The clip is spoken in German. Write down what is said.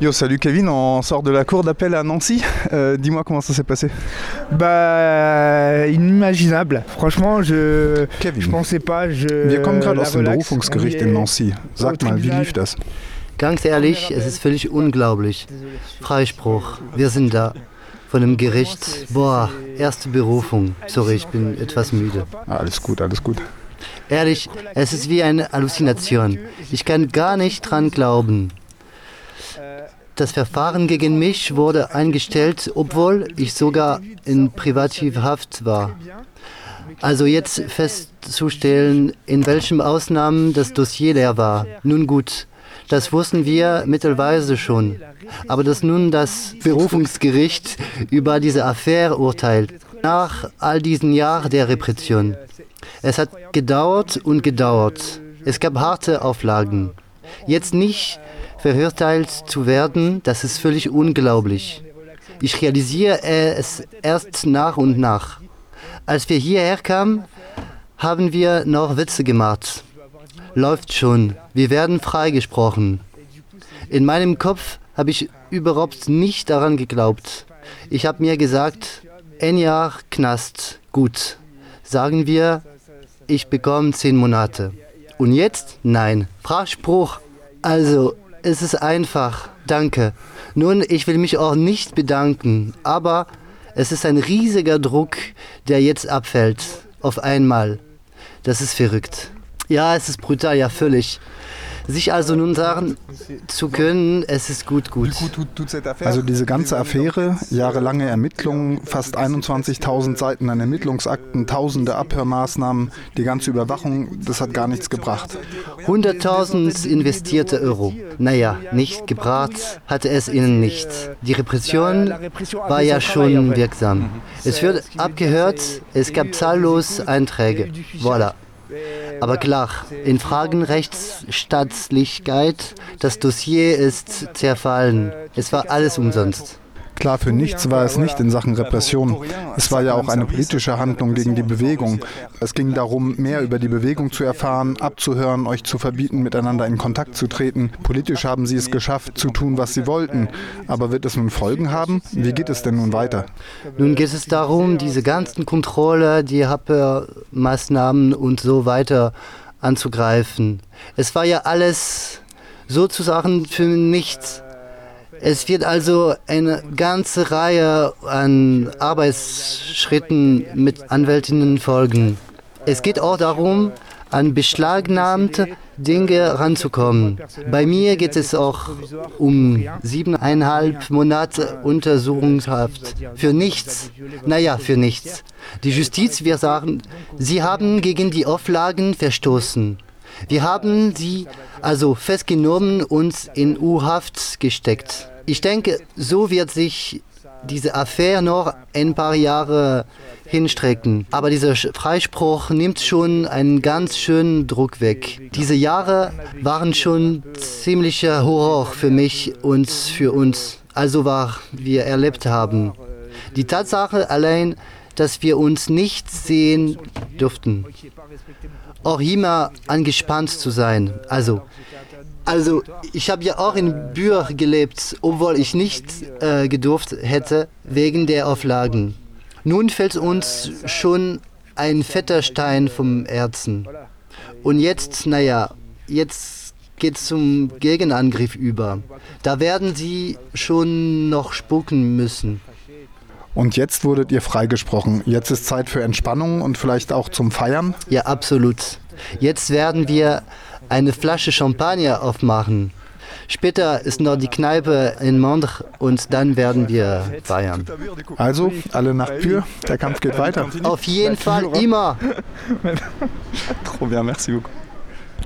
Yo, salut Kevin, on sort de la cour d'appel à Nancy. Euh, Dis-moi comment ça s'est passé. Bah, inimaginable. Franchement, je, Kevin, je pensais pas. Je, wir kommen gerade aus dem Berufungsgericht in Nancy. Sag mal, wie lief das? Ganz ehrlich, es ist völlig unglaublich. Freispruch, wir sind da. Von dem Gericht, boah, erste Berufung. Sorry, ich bin etwas müde. Alles gut, alles gut. Ehrlich, es ist wie eine Halluzination. Ich kann gar nicht dran glauben. Das Verfahren gegen mich wurde eingestellt, obwohl ich sogar in Privativhaft war. Also jetzt festzustellen, in welchen Ausnahmen das Dossier leer war. Nun gut, das wussten wir mittelweise schon. Aber dass nun das Berufungsgericht über diese Affäre urteilt, nach all diesen Jahren der Repression. Es hat gedauert und gedauert. Es gab harte Auflagen. Jetzt nicht verurteilt zu werden, das ist völlig unglaublich. Ich realisiere es erst nach und nach. Als wir hierher kamen, haben wir noch Witze gemacht. Läuft schon, wir werden freigesprochen. In meinem Kopf habe ich überhaupt nicht daran geglaubt. Ich habe mir gesagt, ein Jahr Knast, gut. Sagen wir, ich bekomme zehn Monate. Und jetzt? Nein. Freispruch. Also, es ist einfach. Danke. Nun, ich will mich auch nicht bedanken, aber es ist ein riesiger Druck, der jetzt abfällt. Auf einmal. Das ist verrückt. Ja, es ist brutal, ja, völlig. Sich also nun sagen zu können, es ist gut, gut. Also diese ganze Affäre, jahrelange Ermittlungen, fast 21.000 Seiten an Ermittlungsakten, tausende Abhörmaßnahmen, die ganze Überwachung, das hat gar nichts gebracht. 100.000 investierte Euro. Naja, nicht gebracht hatte es ihnen nicht. Die Repression war ja schon wirksam. Es wird abgehört, es gab zahllos Einträge. Voilà. Aber klar, in Fragen Rechtsstaatlichkeit, das Dossier ist zerfallen. Es war alles umsonst. Klar, für nichts war es nicht in Sachen Repression. Es war ja auch eine politische Handlung gegen die Bewegung. Es ging darum, mehr über die Bewegung zu erfahren, abzuhören, euch zu verbieten, miteinander in Kontakt zu treten. Politisch haben sie es geschafft, zu tun, was sie wollten. Aber wird es nun Folgen haben? Wie geht es denn nun weiter? Nun geht es darum, diese ganzen Kontrolle, die Abhörmaßnahmen und so weiter anzugreifen. Es war ja alles sozusagen für nichts. Es wird also eine ganze Reihe an Arbeitsschritten mit Anwältinnen folgen. Es geht auch darum, an beschlagnahmte Dinge ranzukommen. Bei mir geht es auch um siebeneinhalb Monate Untersuchungshaft. Für nichts. Naja, für nichts. Die Justiz wird sagen, sie haben gegen die Auflagen verstoßen. Wir haben sie also festgenommen und in U-Haft gesteckt. Ich denke, so wird sich diese Affäre noch ein paar Jahre hinstrecken. Aber dieser Freispruch nimmt schon einen ganz schönen Druck weg. Diese Jahre waren schon ziemlicher Horror für mich und für uns. Also was wir erlebt haben. Die Tatsache allein, dass wir uns nicht sehen durften. Auch immer angespannt zu sein. Also, also ich habe ja auch in Bür gelebt, obwohl ich nicht äh, gedurft hätte wegen der Auflagen. Nun fällt uns schon ein fetter Stein vom Herzen. Und jetzt, naja, jetzt geht es zum Gegenangriff über. Da werden sie schon noch spucken müssen. Und jetzt wurdet ihr freigesprochen. Jetzt ist Zeit für Entspannung und vielleicht auch zum Feiern. Ja, absolut. Jetzt werden wir eine Flasche Champagner aufmachen. Später ist noch die Kneipe in Mondre und dann werden wir feiern. Also, alle nach Pür, der Kampf geht weiter. Auf jeden Fall immer. Trop bien, merci beaucoup.